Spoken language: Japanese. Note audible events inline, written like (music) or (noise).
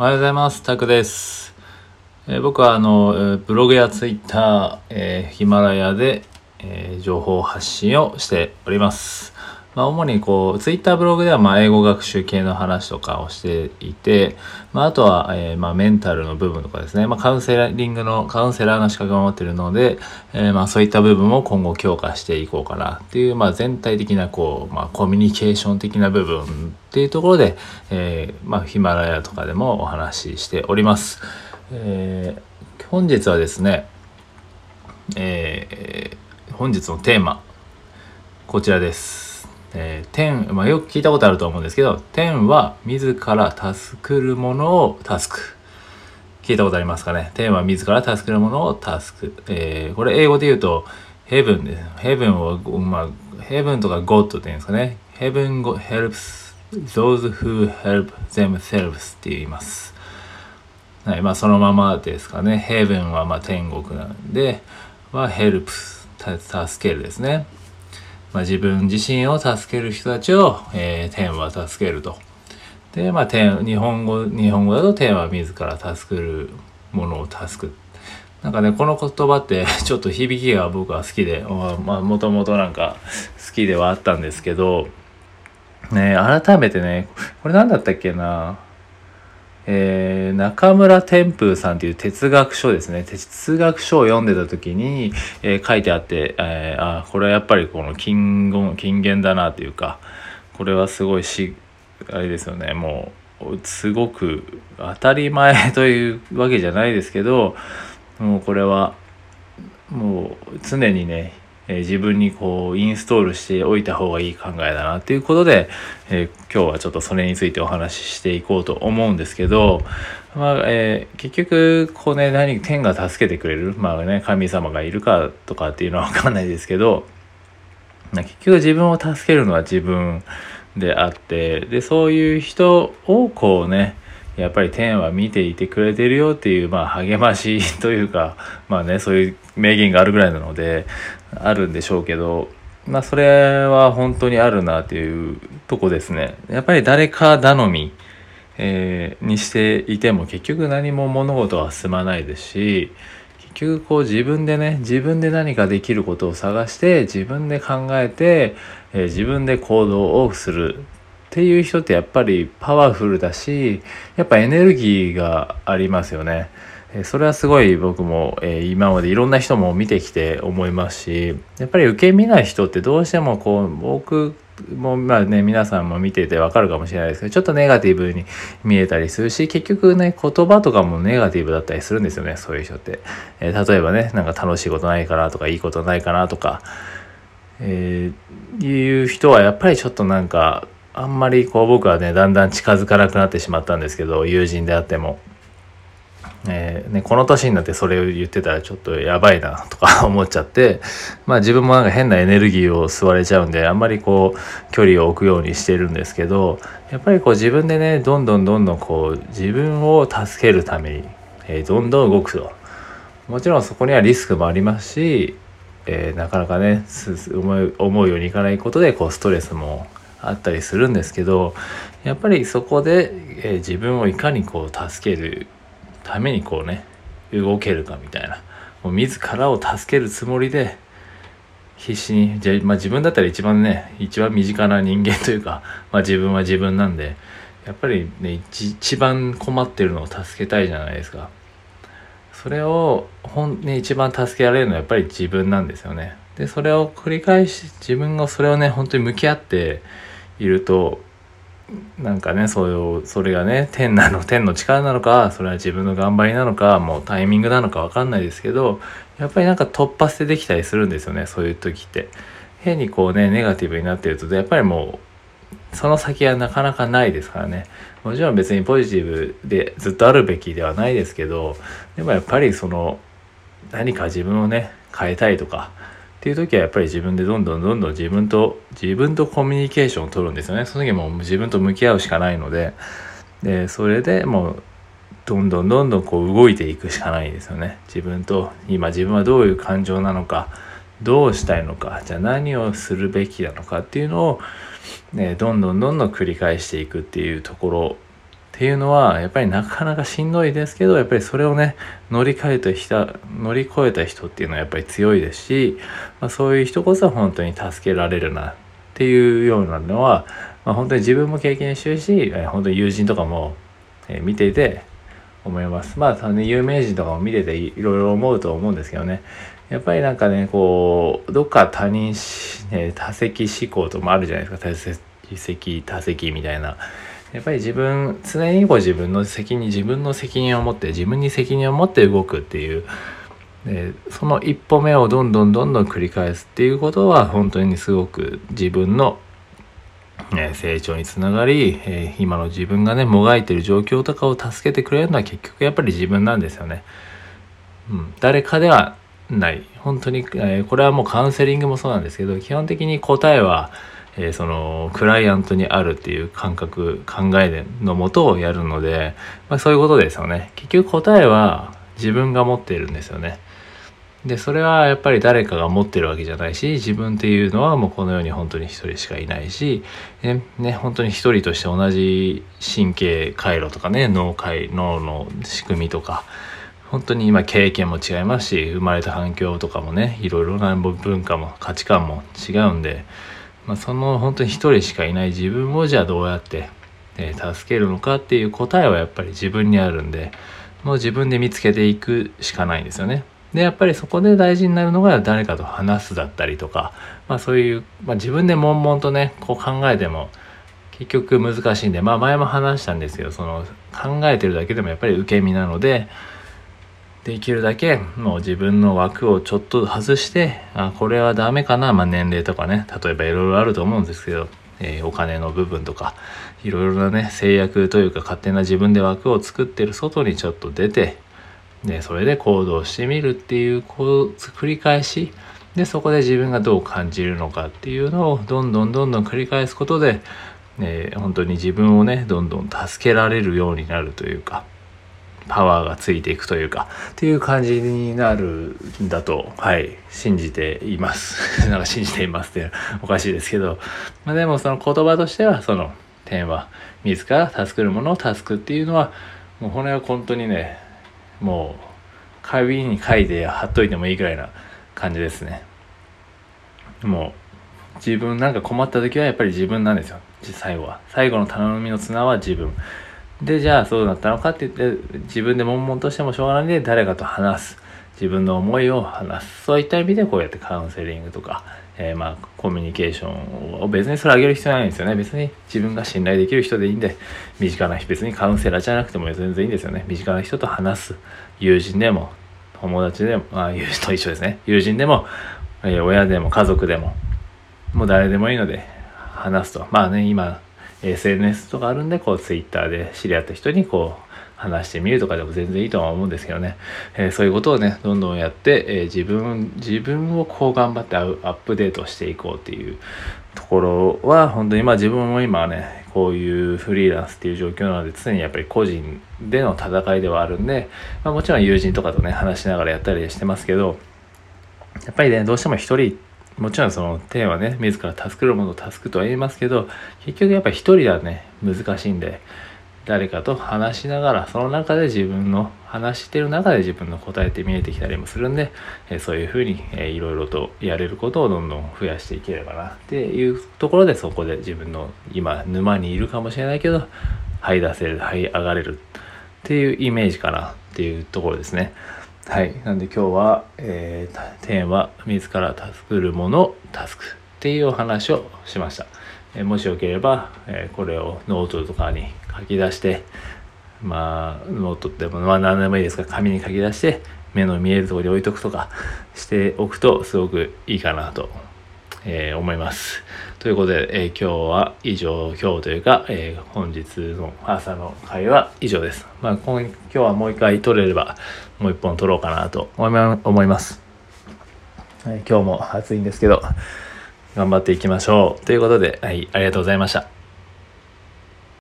おはようございます。タクです。えー僕はあの、ブログやツイッター、えーヒマラヤで、えー情報発信をしております。まあ、主にこう、ツイッターブログではまあ英語学習系の話とかをしていて、まあ、あとは、えーまあ、メンタルの部分とかですね、まあ、カウンセリングの、カウンセラーの資格を持っているので、えーまあ、そういった部分も今後強化していこうかなっていう、まあ、全体的なこう、まあ、コミュニケーション的な部分っていうところで、えーまあ、ヒマラヤとかでもお話ししております。えー本日はですね、えー本日のテーマ、こちらです。えー天、まあ、よく聞いたことあると思うんですけど、天は自ら助くるものを助く。聞いたことありますかね？天は自ら助けるものを助く。えーこれ英語で言うと、heaven です。heaven を、まあ、heaven とか God って言うんですかね？heaven go- helps those who help themselves って言います。はい、まあそのままですかね。heaven はまあ天国なんで、は helps 助けるですね。まあ、自分自身を助ける人たちを、えー天は助けると。で、まあ、天、日本語、日本語だと天は自ら助けるものを助く。なんかね、この言葉って (laughs) ちょっと響きが僕は好きで、まあ、もともとなんか好きではあったんですけど、ね、改めてね、これ何だったっけなえー中村天風さんっていう哲学書ですね。哲学書を読んでた時に、えー書いてあって、えーあこれはやっぱりこの金言金言だなというかこれはすごいしあれですよね。もうすごく当たり前というわけじゃないですけどもうこれはもう常にね、え自分にこうインストールしておいた方がいい考えだなっていうことで、えー今日はちょっとそれについてお話ししていこうと思うんですけど、まあえー結局こうね何天が助けてくれるまあね神様がいるかとかっていうのは分かんないですけど結局自分を助けるのは自分であってでそういう人をこうねやっぱり天は見ていてくれてるよっていう、まあ、励ましというか、まあね、そういう名言があるぐらいなので、あるんでしょうけど、まあ、それは本当にあるなっていうとこですね。やっぱり誰か頼み、えーにしていても結局何も物事は進まないですし、結局こう自分でね自分で何かできることを探して自分で考えて、えー自分で行動をするっていう人ってやっぱりパワフルだしやっぱエネルギーがありますよね。それはすごい僕も、え今までいろんな人も見てきて思いますしやっぱり受け身な人ってどうしてもこう僕もまあね皆さんも見ててわかるかもしれないですけどちょっとネガティブに見えたりするし結局ね言葉とかもネガティブだったりするんですよねそういう人って、えー例えばねなんか楽しいことないかなとかいいことないかなとか、えーいう人はやっぱりちょっとなんかあんまりこう僕はねだんだん近づかなくなってしまったんですけど友人であっても。えーね、この年になってそれを言ってたらちょっとやばいなとか (laughs) 思っちゃって、まあ自分もなんか変なエネルギーを吸われちゃうんで、あんまりこう距離を置くようにしてるんですけど、やっぱりこう自分でね、どんどんどんどんこう自分を助けるために、えーどんどん動くと。もちろんそこにはリスクもありますし、えーなかなかね思うようにいかないことでこうストレスもあったりするんですけどやっぱりそこで、え自分をいかにこう助けるためにこうね動けるかみたいなもう自らを助けるつもりで必死にじゃ、まあ、自分だったら一番ね一番身近な人間というか、まあ、自分は自分なんでやっぱりね一一番困ってるのを助けたいじゃないですか。それを本ね一番助けられるのはやっぱり自分なんですよね。でそれを繰り返し自分がそれをね本当に向き合っているとなんかねそういうそれがね天なの (laughs) 天の力なのかそれは自分の頑張りなのかもうタイミングなのか分かんないですけどやっぱりなんか突発でできたりするんですよねそういう時って。変にこうねネガティブになってるとやっぱりもうその先はなかなかないですからねもちろん別にポジティブでずっとあるべきではないですけどでもやっぱりその何か自分をね変えたいとかっていう時はやっぱり自分でどんどんどんどん自分と自分とコミュニケーションを取るんですよね。その時もう自分と向き合うしかないので。でそれでもうどんどんどんどんこう動いていくしかないんですよね。自分と今自分はどういう感情なのかどうしたいのかじゃあ何をするべきなのかっていうのを、ね、どんどんどんどん繰り返していくっていうところっていうのはやっぱりなかなかしんどいですけどやっぱりそれをね乗り換えた人乗り越えた人っていうのはやっぱり強いですし、まあ、そういう人こそ本当に助けられるなっていうようなのは、まあ、本当に自分も経験してるし本当に友人とかも見ていて思います。まあ、ね、有名人とかも見てていろいろ思うと思うんですけどね。やっぱりなんかねこうどっか他人、ね、多責思考ともあるじゃないですか。多責多責みたいな。やっぱり自分常にこう自分の責任自分の責任を持って自分に責任を持って動くっていうでその一歩目をどんどんどんどん繰り返すっていうことは本当にすごく自分の、ね、成長につながり、え、今の自分がねもがいてる状況とかを助けてくれるのは結局やっぱり自分なんですよね。うん、誰かではない本当に、え、これはもうカウンセリングもそうなんですけど基本的に答えはえー、そのクライアントにあるっていう感覚考えのもとをやるので、まあ、そういうことですよね。結局答えは自分が持っているんですよね。でそれはやっぱり誰かが持ってるわけじゃないし自分っていうのはもうこの世に本当に一人しかいないしねね本当に一人として同じ神経回路とかね脳回脳の仕組みとか本当に今経験も違いますし生まれた環境とかもねいろいろな文化も価値観も違うんでまあ、その本当に一人しかいない自分をじゃあどうやって、えー、助けるのかっていう答えはやっぱり自分にあるんでもう自分で見つけていくしかないんですよね。でやっぱりそこで大事になるのが誰かと話すだったりとか、まあ、そういう、まあ、自分で悶々とねこう考えても結局難しいんでまあ前も話したんですけどその考えてるだけでもやっぱり受け身なのでできるだけもう自分の枠をちょっと外してあこれはダメかな、まあ、年齢とかね例えばいろいろあると思うんですけど、えー、お金の部分とかいろいろなね制約というか勝手な自分で枠を作ってる外にちょっと出てでそれで行動してみるっていうこう繰り返しでそこで自分がどう感じるのかっていうのをどんどんどんどん繰り返すことで、えー、本当に自分をねどんどん助けられるようになるというか。パワーがついていくというか、っていう感じになるんだと、はい、信じています。(laughs) なんか信じていますっておかしいですけど、まあ、でもその言葉としては、その点は、自ら助けるものを助くっていうのは、もうこれは本当にね、もう、紙に書いて貼っといてもいいくらいな感じですね。もう、自分なんか困った時はやっぱり自分なんですよ。最後は。最後の頼みの綱は自分。で、じゃあそうだったのかって言って、自分で悶々としてもしょうがないんで、誰かと話す。自分の思いを話す。そういった意味でこうやってカウンセリングとか、えー、まあコミュニケーションを別にそれ上げる必要ないんですよね。別に自分が信頼できる人でいいんで、身近な人、別にカウンセラーじゃなくても全然いいんですよね。身近な人と話す。友人でも、友達でも、まあ友人と一緒ですね。友人でも、えー、親でも家族でも、もう誰でもいいので話すと。まあね、今、SNS とかあるんで、こう Twitter で知り合った人にこう話してみるとかでも全然いいとは思うんですけどね、えー、そういうことをね、どんどんやって、えー、自分、自分をこう頑張ってアップデートしていこうっていうところは、本当にまあ自分も今はね、こういうフリーランスっていう状況なので、常にやっぱり個人での戦いではあるんで、まあ、もちろん友人とかとね、話しながらやったりしてますけど、やっぱりね、どうしても一人もちろんそのテーマね自ら助けるものを助くとは言いますけど結局やっぱり一人ではね難しいんで誰かと話しながらその中で自分の話してる中で自分の答えって見えてきたりもするんで、えそういうふうに、えいろいろとやれることをどんどん増やしていければなっていうところでそこで自分の今沼にいるかもしれないけど這い出せる這い上がれるっていうイメージかなっていうところですね。はい。なんで今日は、えー、テーマ、自ら助くるもの、助くっていうお話をしました。えー、もしよければ、えー、これをノートとかに書き出して、まあ、ノートでも、まあ何でもいいですが、紙に書き出して、目の見えるところに置いとくとかしておくとすごくいいかなとえー、思います。ということで、えー、今日は以上、今日というか、えー、本日の朝の会は以上です。まあ、今日はもう一回撮れれば、もう一本撮ろうかなと思います。はい、今日も暑いんですけど、頑張っていきましょう。ということで、はい、ありがとうございました。